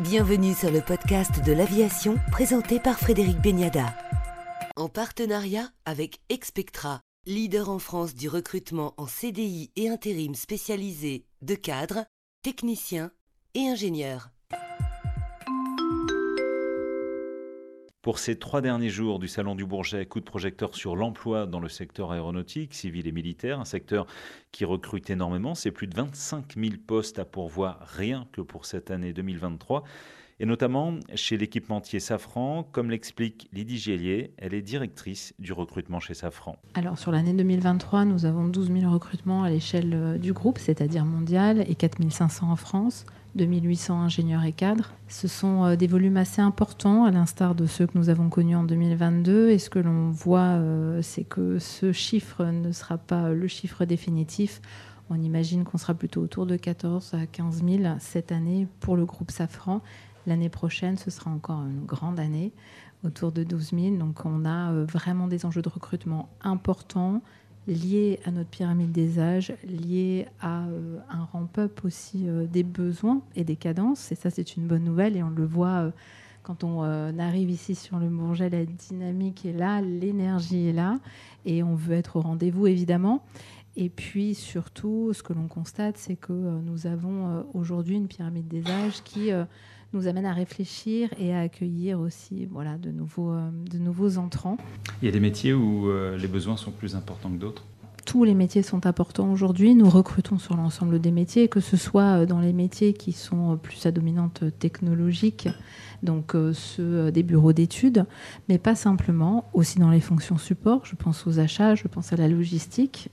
Bienvenue sur le podcast de l'aviation présenté par Frédéric Beniada. En partenariat avec Expectra, leader en France du recrutement en CDI et intérim spécialisé de cadres, techniciens et ingénieurs. Pour ces trois derniers jours du Salon du Bourget, coup de projecteur sur l'emploi dans le secteur aéronautique, civil et militaire, un secteur qui recrute énormément. C'est plus de 25 000 postes à pourvoir rien que pour cette année 2023 et notamment chez l'équipementier Safran, comme l'explique Lydie Gélier, elle est directrice du recrutement chez Safran. Alors sur l'année 2023, nous avons 12 000 recrutements à l'échelle euh, du groupe, c'est-à-dire mondial, et 4 500 en France. 2800 ingénieurs et cadres. Ce sont euh, des volumes assez importants, à l'instar de ceux que nous avons connus en 2022. Et ce que l'on voit, euh, c'est que ce chiffre ne sera pas le chiffre définitif. On imagine qu'on sera plutôt autour de 14 à 15 000 cette année pour le groupe Safran. L'année prochaine, ce sera encore une grande année, autour de 12 000. Donc on a euh, vraiment des enjeux de recrutement importants lié à notre pyramide des âges, lié à euh, un ramp-up aussi euh, des besoins et des cadences. Et ça, c'est une bonne nouvelle. Et on le voit euh, quand on arrive ici sur le Bourget, la dynamique est là, l'énergie est là. Et on veut être au rendez-vous, évidemment. Et puis surtout, ce que l'on constate, c'est que nous avons aujourd'hui une pyramide des âges qui nous amène à réfléchir et à accueillir aussi voilà, de, nouveaux, euh, de nouveaux entrants. Il y a des métiers où euh, les besoins sont plus importants que d'autres tous les métiers sont importants aujourd'hui. Nous recrutons sur l'ensemble des métiers, que ce soit euh, dans les métiers qui sont plus à dominante technologique, donc ceux des bureaux d'études, mais pas simplement, aussi dans les fonctions support. Je pense aux achats, je pense à la logistique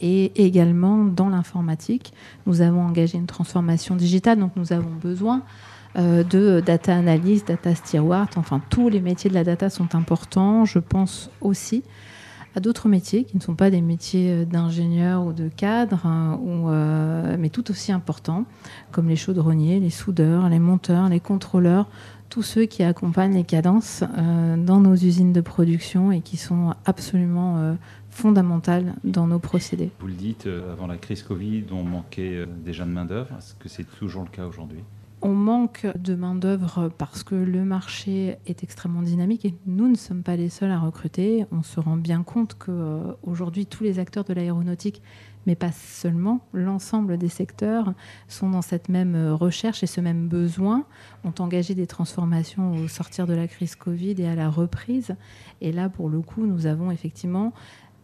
et également dans l'informatique. Nous avons engagé une transformation digitale, donc nous avons besoin euh, de data analyst, data steward, enfin tous les métiers de la data sont importants. Je pense aussi à d'autres métiers qui ne sont pas des métiers euh, d'ingénieur ou de cadre, hein, euh, mais tout aussi importants, comme les chaudronniers, les soudeurs, les monteurs, les contrôleurs, tous ceux qui accompagnent les cadences dans nos usines de production et qui sont absolument fondamentales dans nos procédés. Vous le dites, avant la crise Covid, on manquait déjà de main-d'œuvre. Est-ce que c'est toujours le cas aujourd'hui? On manque de main-d'œuvre parce que le marché est extrêmement dynamique et nous ne sommes pas les seuls à recruter. On se rend bien compte qu'aujourd'hui, tous les acteurs de l'aéronautique, mais pas seulement, l'ensemble des secteurs sont dans cette même recherche et ce même besoin, ont engagé des transformations au sortir de la crise Covid et à la reprise. Et là, pour le coup, nous avons effectivement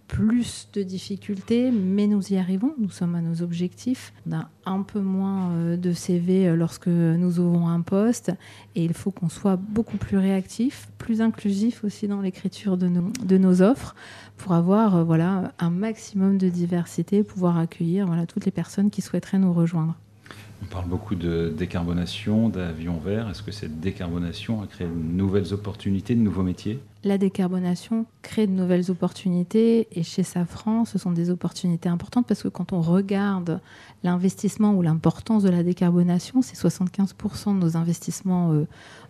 plus de difficultés, mais nous y arrivons, nous sommes à nos objectifs. On a un peu moins euh, de CV euh, lorsque nous ouvrons un poste et il faut qu'on soit beaucoup plus réactif, plus inclusif aussi dans l'écriture de nos, de nos offres pour avoir euh, voilà, un maximum de diversité, pouvoir accueillir voilà, toutes les personnes qui souhaiteraient nous rejoindre. On parle beaucoup de décarbonation, d'avions verts. Est-ce que cette décarbonation a créé de nouvelles opportunités, de nouveaux métiers? La décarbonation crée de nouvelles opportunités et chez Safran, ce sont des opportunités importantes parce que quand on regarde l'investissement ou l'importance de la décarbonation, c'est 75% de nos investissements euh,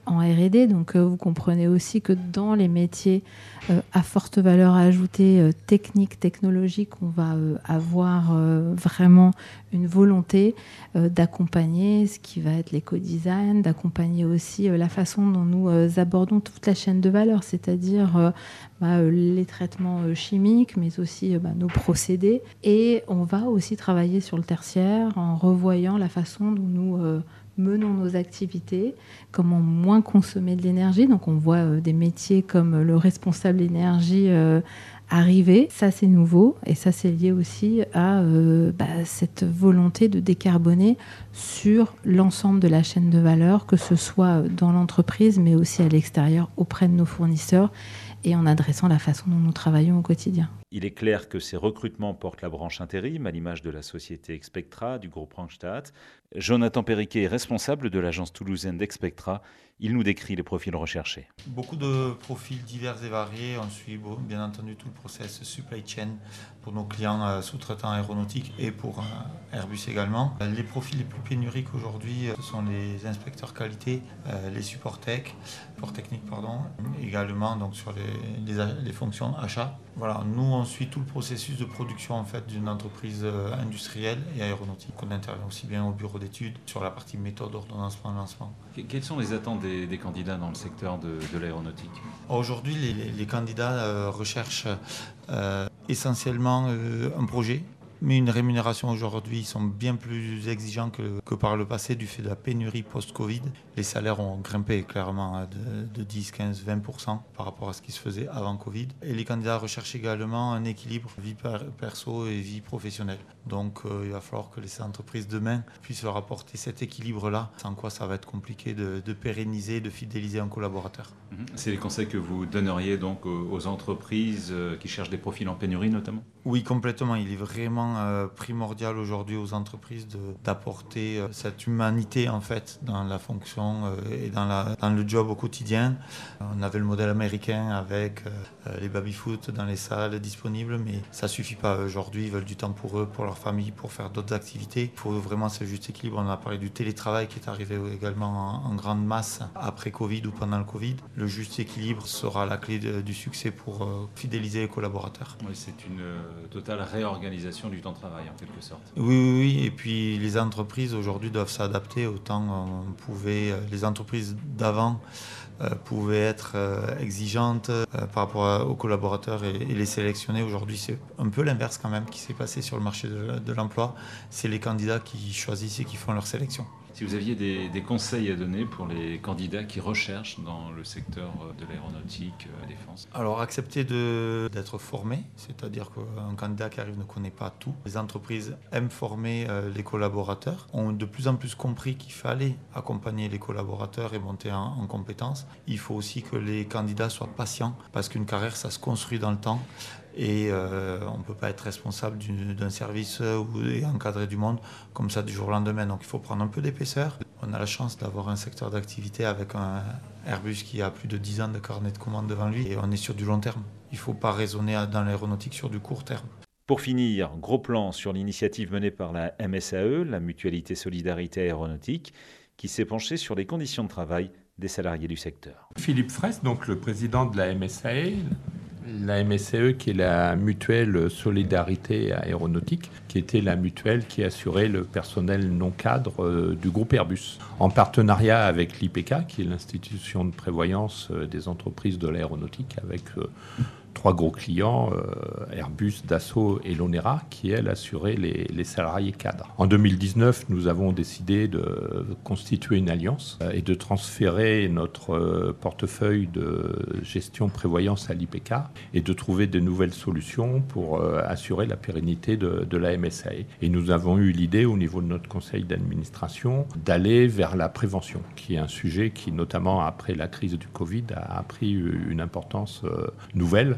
en RD. Donc euh, vous comprenez aussi que dans les métiers euh, à forte valeur ajoutée, technique, technologique, on va avoir vraiment une volonté d'accompagner ce qui va être l'éco-design, d'accompagner aussi la façon dont nous abordons toute la chaîne de valeur, c'est-à-dire bah, les traitements chimiques, mais aussi bah, nos procédés. Et on va aussi travailler sur le tertiaire en revoyant la façon dont nous menons nos activités, comment moins consommer de l'énergie. Donc on voit euh, des métiers comme le responsable énergie euh, arriver. Ça c'est nouveau et ça c'est lié aussi à euh, bah, cette volonté de décarboner sur l'ensemble de la chaîne de valeur, que ce soit dans l'entreprise mais aussi à l'extérieur auprès de nos fournisseurs et en adressant la façon dont nous travaillons au quotidien. Il est clair que ces recrutements portent la branche intérim, à l'image de la société Expectra, du groupe Rangstad. Jonathan Perriquet est responsable de l'agence toulousaine d'Expectra. Il nous décrit les profils recherchés. Beaucoup de profils divers et variés. On suit bien entendu tout le process supply chain pour nos clients euh, sous-traitants aéronautiques et pour euh, Airbus également. Les profils les plus pénuriques aujourd'hui, euh, ce sont les inspecteurs qualité, les supports tech, support techniques pardon, également donc sur les, les fonctions achat. Voilà, nous on suit tout le processus de production en fait d'une entreprise euh, industrielle et aéronautique. On intervient aussi bien au bureau d'études sur la partie méthode, ordonnancement, lancement. Quelles sont les attentes des, candidats dans le secteur de, l'aéronautique Aujourd'hui, les, candidats recherchent essentiellement un projet mais une rémunération aujourd'hui, ils sont bien plus exigeants que, que, par le passé du fait de la pénurie post-Covid. Les salaires ont grimpé clairement de, de 10, 15, 20% par rapport à ce qui se faisait avant Covid. Et les candidats recherchent également un équilibre vie perso et vie professionnelle. Donc euh, il va falloir que les entreprises demain puissent leur apporter cet équilibre-là, sans quoi ça va être compliqué de, de pérenniser, de fidéliser un collaborateur. Mhm. C'est les conseils que vous donneriez donc aux entreprises euh, qui cherchent des profils en pénurie notamment? Oui, complètement. Il est vraiment euh, primordial aujourd'hui aux entreprises d'apporter euh, cette humanité en fait dans la fonction euh, et dans, le job au quotidien. On avait le modèle américain avec les baby-foot dans les salles disponibles, mais ça suffit pas. Aujourd'hui, ils veulent du temps pour eux, pour leur famille, pour faire d'autres activités. Il faut vraiment ce juste équilibre. On a parlé du télétravail qui est arrivé également en, grande masse après Covid ou pendant le Covid. Le juste équilibre sera la clé du succès pour fidéliser les collaborateurs. C'est une totale réorganisation du de travail en quelque sorte. Oui, oui, oui. Et puis les entreprises aujourd'hui doivent s'adapter autant on euh, les entreprises d'avant euh, pouvaient être euh, exigeantes par rapport aux collaborateurs et, les sélectionner. Aujourd'hui, c'est un peu l'inverse quand même qui s'est passé sur le marché de l'emploi. C'est les candidats qui choisissent et qui font leur sélection. Si vous aviez des, conseils à donner pour les candidats qui recherchent dans le secteur de l'aéronautique, euh, défense Alors, accepter d'être formé, c'est-à-dire qu'un candidat qui arrive ne connaît pas tout. Les entreprises aiment former euh, les collaborateurs, ont de plus en plus compris qu'il fallait accompagner les collaborateurs et monter en compétences. Il faut aussi que les candidats soient patients, parce qu'une carrière, ça se construit dans le temps. Et euh, on ne peut pas être responsable d'un service et encadrer du monde comme ça du jour au lendemain. Donc il faut prendre un peu d'épaisseur. On a la chance d'avoir un secteur d'activité avec un Airbus qui a plus de 10 ans de carnet de commandes devant lui et on est sur du long terme. Il ne faut pas raisonner dans l'aéronautique sur du court terme. Pour finir, gros plan sur l'initiative menée par la MSAE, la Mutualité Solidarité Aéronautique, qui s'est penchée sur les conditions de travail des salariés du secteur. Philippe Fraisse, donc le président de la MSAE, la MSCE, qui est la mutuelle solidarité aéronautique, qui était la mutuelle qui assurait le personnel non cadre euh, du groupe Airbus, en partenariat avec l'IPK, qui est l'institution de prévoyance euh, des entreprises de l'aéronautique, avec euh, trois gros clients, euh, Airbus, Dassault et Lonera, qui, elles, assuraient les, salariés cadres. En 2019, nous avons décidé de constituer une alliance euh, et de transférer notre euh, portefeuille de gestion prévoyance à l'IPK et de trouver de nouvelles solutions pour assurer la pérennité de, de la MSAE. Et nous avons eu l'idée, au niveau de notre conseil d'administration, d'aller vers la prévention, qui est un sujet qui, notamment après la crise du Covid, a pris une importance nouvelle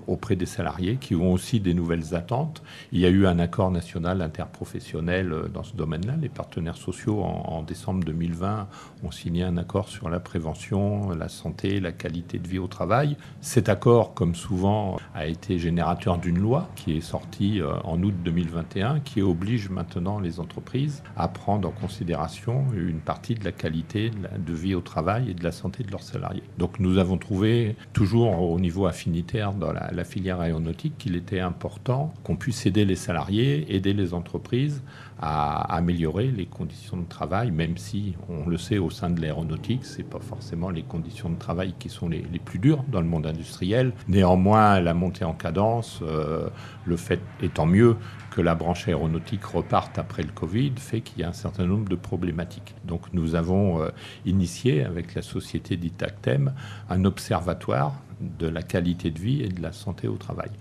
auprès des salariés qui ont aussi des nouvelles attentes. Il y a eu un accord national interprofessionnel euh, dans ce domaine-là. Les partenaires sociaux, en, décembre 2020, ont signé un accord sur la prévention, la santé, la qualité de vie au travail. Cet accord, comme souvent, a été générateur d'une loi qui est sortie euh, en août 2021, qui oblige maintenant les entreprises à prendre en considération une partie de la qualité de vie au travail et de la santé de leurs salariés. Donc nous avons trouvé, toujours au niveau affinitaire dans la la filière aéronautique qu'il était important qu'on puisse aider les salariés, aider les entreprises à améliorer les conditions de travail, même si on le sait au sein de l'aéronautique, c'est pas forcément les conditions de travail qui sont les, plus dures dans le monde industriel. Néanmoins, la montée en cadence, euh, le fait étant mieux que la branche aéronautique reparte après le Covid, fait qu'il y a un certain nombre de problématiques. Donc nous avons euh, initié avec la société d'Itactem un observatoire de la qualité de vie et de la santé au travail.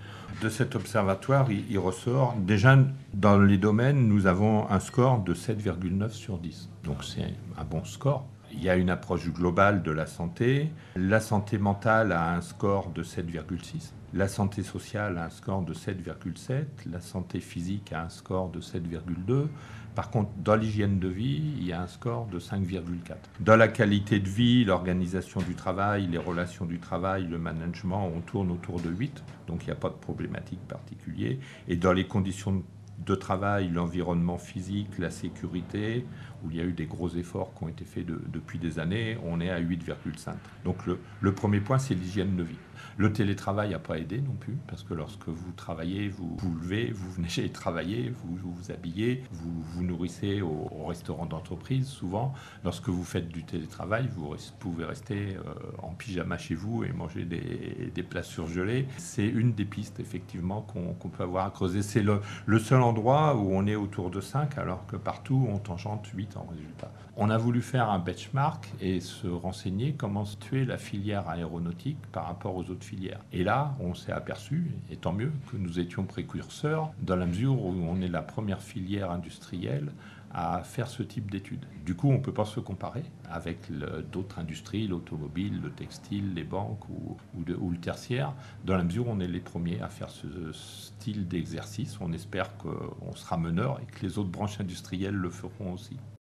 De cet observatoire, il, ressort déjà dans les domaines, nous avons un score de 7,9 sur 10. Donc c'est un bon score. Il y a une approche globale de la santé. La santé mentale a un score de 7,6. La santé sociale a un score de 7,7. La santé physique a un score de 7,2. Par contre, dans l'hygiène de vie, il y a un score de 5,4. Dans la qualité de vie, l'organisation du travail, les relations du travail, le management, on tourne autour de 8, donc il n'y a pas de problématique particulière. Et dans les conditions de travail, l'environnement physique, la sécurité, où il y a eu des gros efforts qui ont été faits depuis des années, on est à 8,5. Donc le premier point, c'est l'hygiène de vie. Le télétravail n'a pas aidé non plus, parce que lorsque vous travaillez, vous vous levez, vous venez travailler, vous vous, habillez, vous vous nourrissez au, restaurant d'entreprise souvent. Lorsque vous faites du télétravail, vous pouvez rester euh, en pyjama chez vous et manger des, plats surgelés. C'est une des pistes effectivement qu'on peut avoir à creuser. C'est le, le, seul endroit où on est autour de 5, alors que partout on tangente 8 en résultat. On a voulu faire un benchmark et se renseigner comment se tuer la filière aéronautique par rapport aux autres filières. Et là, on s'est aperçu, et tant mieux, que nous étions précurseurs dans la mesure où on est la première filière industrielle à faire ce type d'études. Du coup, on ne peut pas se comparer avec d'autres industries, l'automobile, le textile, les banques ou, ou, le tertiaire, dans la mesure où on est les premiers à faire ce style d'exercice. On espère qu'on sera meneur et que les autres branches industrielles le feront aussi.